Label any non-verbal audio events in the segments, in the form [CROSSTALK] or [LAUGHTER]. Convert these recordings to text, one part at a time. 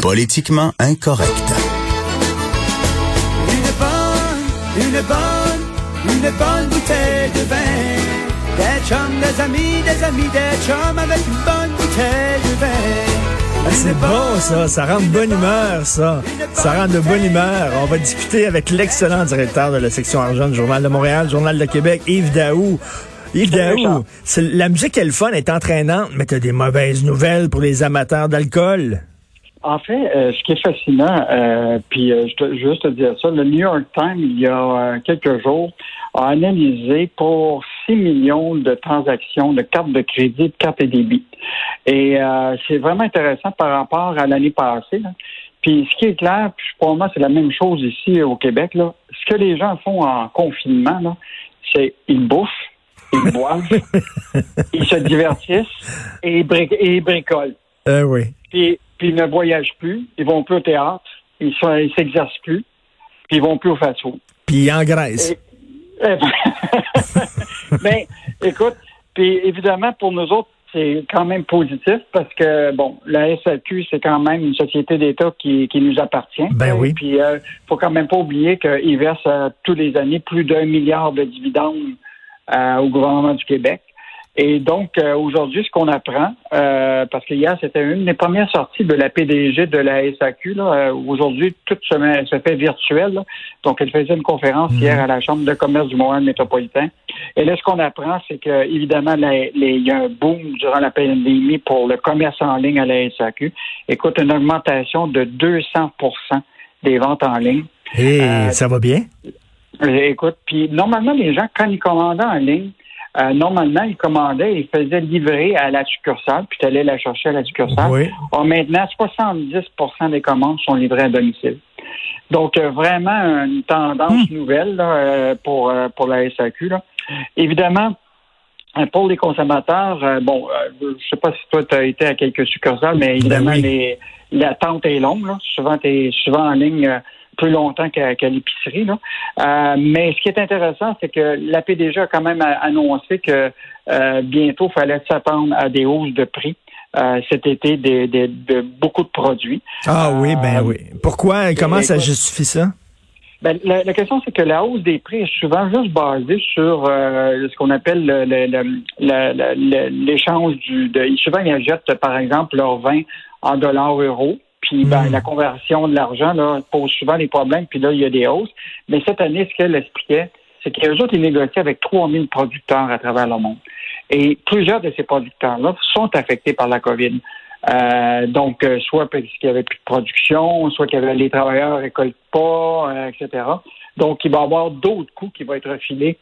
Politiquement incorrect. Une bonne, une bonne, une bonne bouteille de vin. Des chums, des amis, des amis, des chums avec une bonne bouteille de vin. C'est bon, ça. Ça rend de bonne humeur, ça. Ça rend de bonne humeur. On va discuter avec l'excellent directeur de la section argent du Journal de Montréal, Journal de Québec, Yves Daou. Yves Daou, la musique est le fun, est entraînante, mais t'as des mauvaises nouvelles pour les amateurs d'alcool. En fait, euh, ce qui est fascinant, euh, puis euh, je, te- je veux juste te dire ça, le New York Times, il y a euh, quelques jours, a analysé pour 6 millions de transactions de cartes de crédit, de cartes et débit. Et c'est vraiment intéressant par rapport à l'année passée. là. Puis ce qui est clair, puis pour moi, c'est la même chose ici au Québec. Là. Ce que les gens font en confinement, là, c'est ils bouffent, ils [LAUGHS] boivent, ils se divertissent et ils, bri- et ils bricolent Euh, oui. puis, puis ils ne voyagent plus, ils vont plus au théâtre, ils sont- ils s'exercent plus, puis ils vont plus au fast-food. Puis en Grèce. Et- Eh ben, [LAUGHS] ben, écoute, puis évidemment, pour nous autres, c'est quand même positif parce que, bon, la SAQ, c'est quand même une société d'État qui, qui nous appartient. Ben oui. Puis, il faut quand même pas oublier qu'ils versent euh, tous les années plus d'un milliard de dividendes euh, au gouvernement du Québec. Et donc, euh, aujourd'hui, ce qu'on apprend, euh, parce que hier, c'était une des premières sorties de la PDG de la SAQ. Là, euh, aujourd'hui, tout se, met- se fait virtuel. là. Donc, elle faisait une conférence hier à la Chambre de commerce du Montréal métropolitain. Et là, ce qu'on apprend, c'est que évidemment, il y a un boom durant la pandémie pour le commerce en ligne à la SAQ. Écoute, une augmentation de 200% des ventes en ligne. Et euh, ça va bien? Écoute, puis normalement, les gens, quand ils commandaient en ligne, euh, normalement, ils commandaient ils faisaient livrer à la succursale, puis tu allais la chercher à la succursale. Oui. Or, maintenant, 70% des commandes sont livrées à domicile. Donc, euh, vraiment une tendance nouvelle là, euh, pour, pour la SAQ. Là. Évidemment, pour les consommateurs, bon, je sais pas si toi, tu as été à quelques succursales, mais évidemment, oui. l'attente est longue. Là. Souvent, tu es souvent en ligne plus longtemps qu'à, l'épicerie. Euh, mais ce qui est intéressant, c'est que la PDG a quand même annoncé que euh, bientôt, il fallait s'attendre à des hausses de prix. euh, cet été des- des- de beaucoup de produits. Ah oui, ben oui. Pourquoi? Comment ça justifie ça? Ben, la, la question, c'est que la hausse des prix est souvent juste basée sur euh, ce qu'on appelle le- le- le- le- le- le- l'échange du. De, souvent, ils achètent, par exemple, leur vin en dollars euros. Puis ben, Mm. la conversion de l'argent là, pose souvent des problèmes, puis là, il y a des hausses. Mais cette année, ce qu'elle expliquait, c'est qu'eux autres, ils négociaient avec 3000 producteurs à travers le monde. Et plusieurs de ces producteurs-là sont affectés par la COVID. Euh, donc, euh, soit parce qu'il y avait plus de production, soit que les travailleurs récoltent pas, euh, etc. Donc, il va y avoir d'autres coûts qui vont être refilés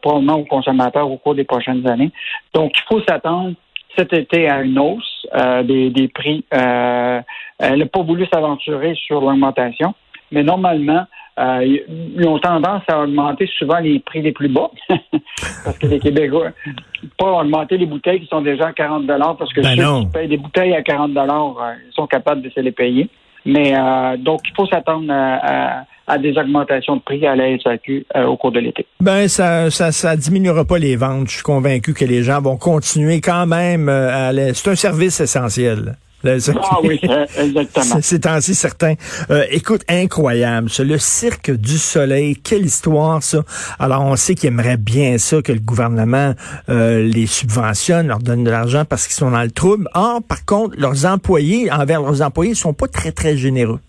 probablement aux consommateurs au cours des prochaines années. Donc, il faut s'attendre cet été à une hausse euh, des, des prix. Euh, elle n'a pas voulu s'aventurer sur l'augmentation, mais normalement, euh, ils ont tendance à augmenter souvent les prix les plus bas [LAUGHS] parce que les Québécois pas augmenter les bouteilles qui sont déjà à 40 parce que Ben ceux non. qui payent des bouteilles à 40 euh, ils sont capables de se les payer. Mais euh, donc, il faut s'attendre à, à- à des augmentations de prix à la SAQ euh, au cours de l'été. Ben ça, ça, ça diminuera pas les ventes. Je suis convaincu que les gens vont continuer quand même euh, à aller. C'est un service essentiel. Ah oui, [LAUGHS] euh, exactement. C'est c'est ainsi certain. Euh, écoute, incroyable. Ça, le cirque du soleil, quelle histoire ça. Alors on sait qu'ils aimeraient bien ça que le gouvernement euh, les subventionne, leur donne de l'argent parce qu'ils sont dans le trouble. Or, par contre, leurs employés, envers leurs employés, ils sont pas très très généreux.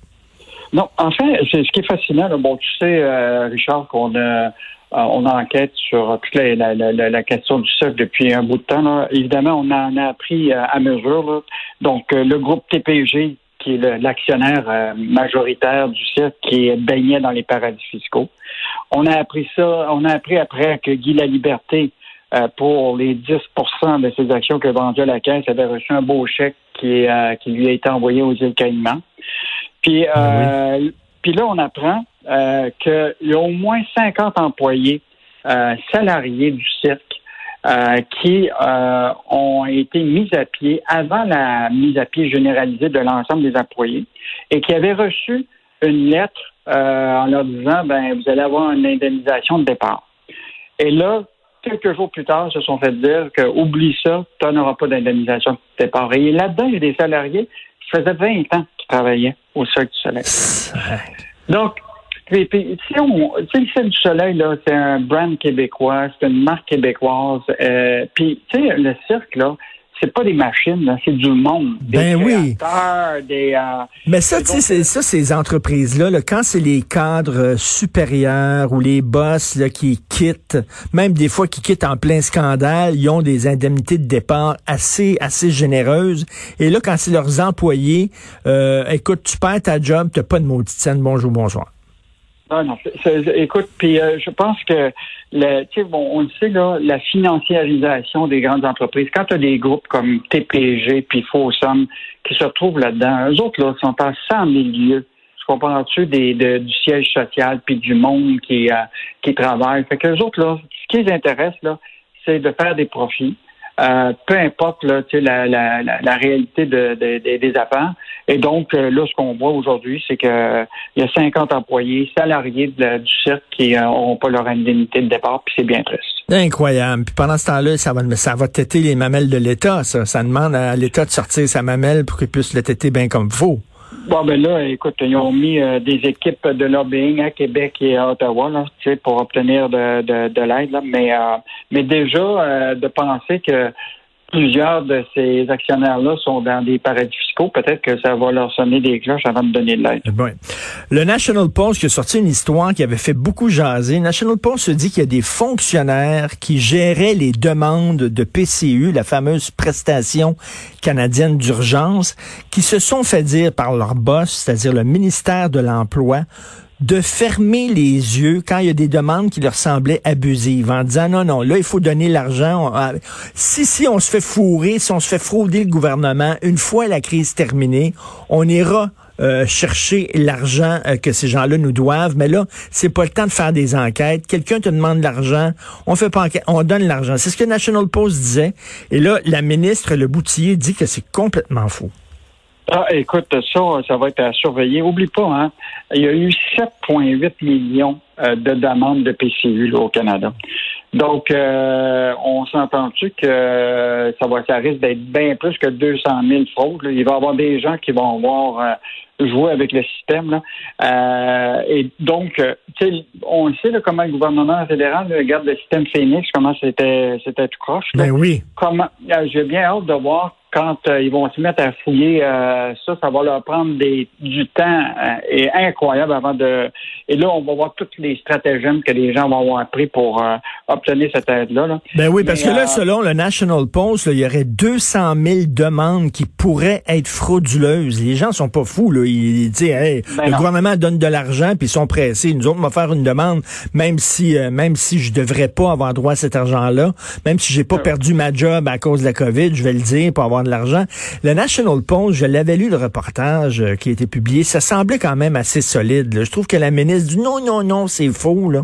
Non, en fait, c'est ce qui est fascinant. là, bon, tu sais, euh, Richard, qu'on a, euh, on enquête sur toute la, la, la, la question du socle depuis un bout de temps. Là. Évidemment, on en a appris euh, à mesure. Là. Donc, euh, le groupe TPG, qui est l'actionnaire majoritaire du cirque, qui baignait dans les paradis fiscaux. On a appris ça, on a appris après que Guy Laliberté, pour les 10% de ses actions vendues à la caisse, avait reçu un beau chèque qui, qui lui a été envoyé aux îles Caïmans. Puis, euh, puis là, on apprend euh, qu'il y a au moins 50 employés euh, salariés du cirque qui ont été mis à pied avant la mise à pied généralisée de l'ensemble des employés et qui avaient reçu une lettre en leur disant ben vous allez avoir une indemnisation de départ. Et là, quelques jours plus tard, ils se sont fait dire que oublie ça, tu n'auras pas d'indemnisation de départ. Et là-dedans, il y a des salariés Ça faisait 20 ans qu'ils travaillaient au Cirque du Soleil. Donc, puis, si on, tu sais, le Cirque du Soleil, là, c'est un brand québécois, c'est une marque québécoise. Euh, puis, tu sais, le cirque, là, c'est pas des machines, c'est du monde. Des ben oui. Des, euh, Mais ça, tu sais, ça, ces entreprises-là, là, quand c'est les cadres supérieurs ou les boss là, qui quittent, même des fois qui quittent en plein scandale, ils ont des indemnités de départ assez, assez généreuses. Et là, quand c'est leurs employés, euh, écoute, tu perds ta job, t'as pas de maudite scène, bonjour, bonsoir. Non, non. écoute, puis euh, je pense que le, bon, on le sait là, la financiarisation des grandes entreprises. Quand tu as des groupes comme TPG puis Fossum qui se retrouvent là-dedans, eux autres là sont en 100 milieux. Comprends-tu? Des du siège social puis du monde qui euh, qui travaille. Fait que les autres là, ce qui les intéresse là, c'est de faire des profits. Euh, peu importe là, la, la, la, la réalité de, des affaires. Et donc, euh, là, ce qu'on voit aujourd'hui, c'est qu'il y a 50 employés salariés du cirque qui n'auront pas leur indemnité de départ, puis c'est bien triste. Incroyable. Puis pendant ce temps-là, ça va, ça va têter les mamelles de l'État, ça. Ça demande à l'État de sortir sa mamelle pour qu'il puisse le têter bien comme faut. Bon, ben là, écoute, ils ont mis euh, des équipes de lobbying à Québec et à Ottawa, là, pour obtenir de, de, de l'aide, Mais, euh, mais déjà, euh, de penser que plusieurs de ces actionnaires-là sont dans des paradis fiscaux, peut-être que ça va leur sonner des cloches avant de donner de l'aide. Bon. Le National Post qui a sorti une histoire qui avait fait beaucoup jaser. National Post se dit qu'il y a des fonctionnaires qui géraient les demandes de PCU, la fameuse prestation canadienne d'urgence, qui se sont fait dire par leur boss, c'est-à-dire le ministère de l'Emploi, de fermer les yeux quand il y a des demandes qui leur semblaient abusives, en disant non, non, là, il faut donner l'argent. Ah, si, si on se fait fourrer, si on se fait frauder le gouvernement, une fois la crise terminée, on ira euh, chercher l'argent euh, que ces gens-là nous doivent. Mais là, c'est pas le temps de faire des enquêtes. Quelqu'un te demande de l'argent, on fait pas enquête, on donne l'argent. C'est ce que National Post disait. Et là, la ministre, le Boutier, dit que c'est complètement faux. Ah, écoute, ça, ça va être à surveiller. Oublie pas, hein, il y a eu 7,8 millions euh, de demandes de PCU au Canada. Donc, euh, on s'entend-tu que ça va, ça risque d'être bien plus que 200 000 fraudes. Il va y avoir des gens qui vont avoir euh, joué avec le système. Là. Euh, et donc, on le sait comment le gouvernement fédéral regarde le système Phoenix, comment c'était c'était tout croche. Ben oui. Comment j'ai bien hâte de voir quand euh, ils vont se mettre à fouiller euh, ça, ça va leur prendre des, du temps euh, et incroyable avant de. Et là, on va voir toutes les stratagèmes que les gens vont avoir appris pour obtenir cette aide-là. Ben oui, parce que là, selon le National Post, il y aurait 200 000 demandes qui pourraient être frauduleuses. Les gens sont pas fous. Là. Ils, disent, hey, ben le gouvernement donne de l'argent puis ils sont pressés. Nous autres, on va faire une demande, même si même si je devrais pas avoir droit à cet argent-là, même si j'ai pas perdu ma job à cause de la COVID, je vais le dire pour avoir de l'argent. Le National Post, je l'avais lu le reportage euh, qui a été publié, ça semblait quand même assez solide. Je trouve que la ministre dit non, non, non, c'est faux. Là.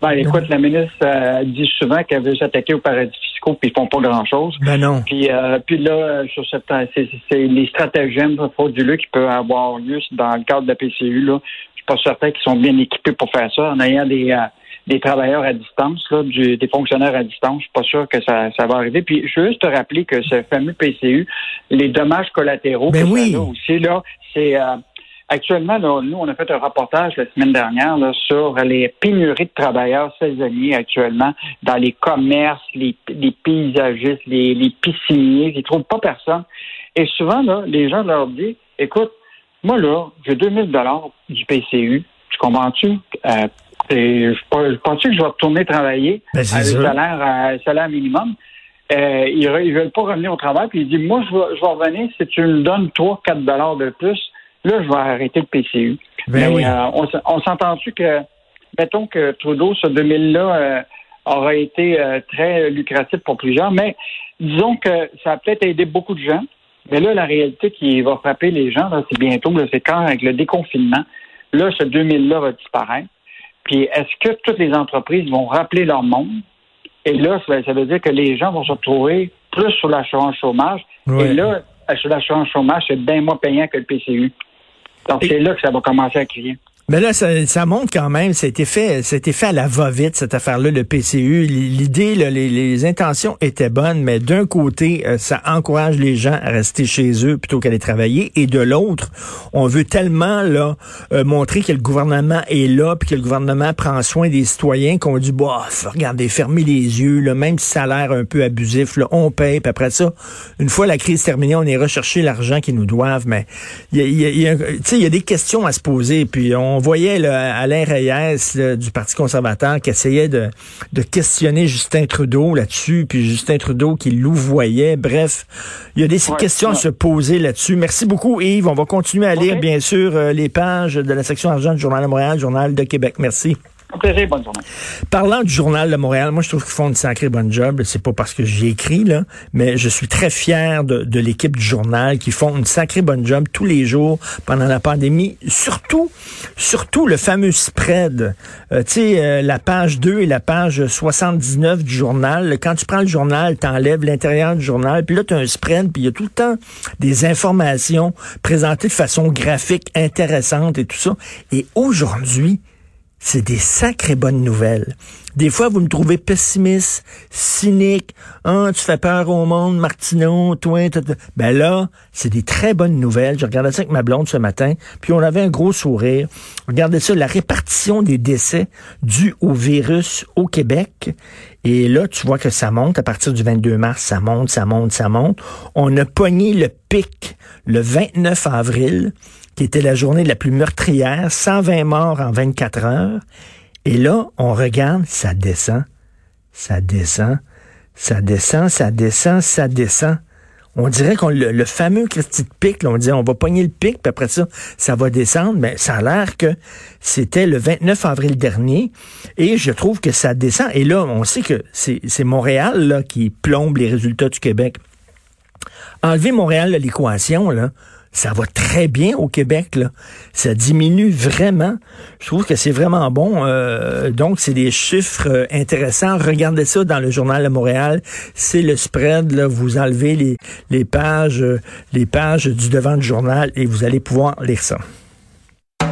Ben, écoute, la ministre euh, dit souvent qu'elle veut s'attaquer aux paradis fiscaux puis ils font pas grand-chose. Ben non. Puis, euh, puis là, sur cette, c'est, les stratagèmes frauduleux qui peuvent avoir lieu dans le cadre de la PCU. Là, je suis pas certain qu'ils sont bien équipés pour faire ça en ayant des des travailleurs à distance, là, des fonctionnaires à distance. Je suis pas sûr que ça, ça va arriver. Puis je veux juste te rappeler que ce fameux PCU, les dommages collatéraux ben oui. aussi, là, c'est euh, actuellement, nous, on a fait un reportage la semaine dernière là, sur les pénuries de travailleurs saisonniers actuellement dans les commerces, les, les paysagistes, les, les pisciniers, ils trouvent pas personne. Et souvent, là, les gens leur disent, écoute, moi, là, j'ai 2000 dollars du PCU. Tu comprends-tu? Euh, et je pense que je vais retourner travailler ben, avec un salaire, salaire minimum. Euh, ils ne veulent pas revenir au travail. Puis ils disent, moi, je vais, je vais revenir si tu me donnes 3-4 dollars de plus. Là, je vais arrêter le PCU. Ben Mais euh, on, on s'entend-tu que, mettons que Trudeau, ce 2000-là, euh, aurait été euh, très lucratif pour plusieurs. Mais disons que ça a peut-être aidé beaucoup de gens. Mais là, la réalité qui va frapper les gens, c'est bientôt, c'est quand avec le déconfinement, là, ce 2000-là va disparaître. Puis est-ce que toutes les entreprises vont rappeler leur monde? Et là, ça veut dire que les gens vont se retrouver plus sur l'assurance chômage. Et là, sur l'assurance chômage, c'est bien moins payant que le PCU. Donc, c'est là que ça va commencer à crier. Mais là, ça, ça montre quand même, ça a été fait, ça a été fait à la va-vite, cette affaire-là, le PCU. L'idée, les, les, intentions étaient bonnes, mais d'un côté, euh, ça encourage les gens à rester chez eux plutôt qu'aller travailler, et de l'autre, on veut tellement là euh, montrer que le gouvernement est là, puis que le gouvernement prend soin des citoyens, qu'on dit, bah, regardez, fermez les yeux, là, même si ça a l'air un peu abusif, là, on paye, puis après ça, une fois la crise terminée, on ira chercher l'argent qu'ils nous doivent, mais il y a, y, y, a, y a des questions à se poser, puis on voyait là, Alain Reyes du Parti conservateur qui essayait de, de questionner Justin Trudeau là-dessus, puis Justin Trudeau qui louvoyait. Bref, il y a des questions à se poser là-dessus. Merci beaucoup, Yves. On va continuer à lire, bien sûr, euh, les pages de la section argent du Journal de Montréal, Journal de Québec. Merci. Bonne journée. Parlant du Journal de Montréal, moi, je trouve qu'ils font une sacrée bonne job. C'est pas parce que j'y écris, là, mais je suis très fier de, l'équipe du journal qui font une sacrée bonne job tous les jours pendant la pandémie. Surtout, surtout le fameux spread. Euh, tu sais, euh, la page 2 et la page 79 du journal. Quand tu prends le journal, tu enlèves l'intérieur du journal, puis là, tu as un spread, puis il y a tout le temps des informations présentées de façon graphique intéressante et tout ça. Et aujourd'hui, c'est des sacrées bonnes nouvelles. Des fois, vous me trouvez pessimiste, cynique. Ah, tu fais peur au monde, Martineau, toi. Ben là, c'est des très bonnes nouvelles. Je regardais ça avec ma blonde ce matin, puis on avait un gros sourire. Regardez ça, la répartition des décès dus au virus au Québec. Et là, tu vois que ça monte à partir du 22 mars, ça monte, ça monte, ça monte. On a pogné le pic le 29 avril qui était la journée la plus meurtrière, 120 morts en 24 heures. Et là, on regarde, ça descend, ça descend, ça descend, ça descend, ça descend. On dirait qu'on le, fameux petit pic, là, on dit on va pogner le pic, puis après ça, ça va descendre. Mais ça a l'air que c'était le 29 avril dernier, et je trouve que ça descend. Et là, on sait que c'est Montréal là, qui plombe les résultats du Québec. Enlever Montréal de l'équation, là, ça va très bien au Québec. Là. Ça diminue vraiment. Je trouve que c'est vraiment bon. Euh, donc, c'est des chiffres euh, intéressants. Regardez ça dans le journal de Montréal. C'est le spread. Vous enlevez les, les pages, euh, les pages du devant du journal et vous allez pouvoir lire ça.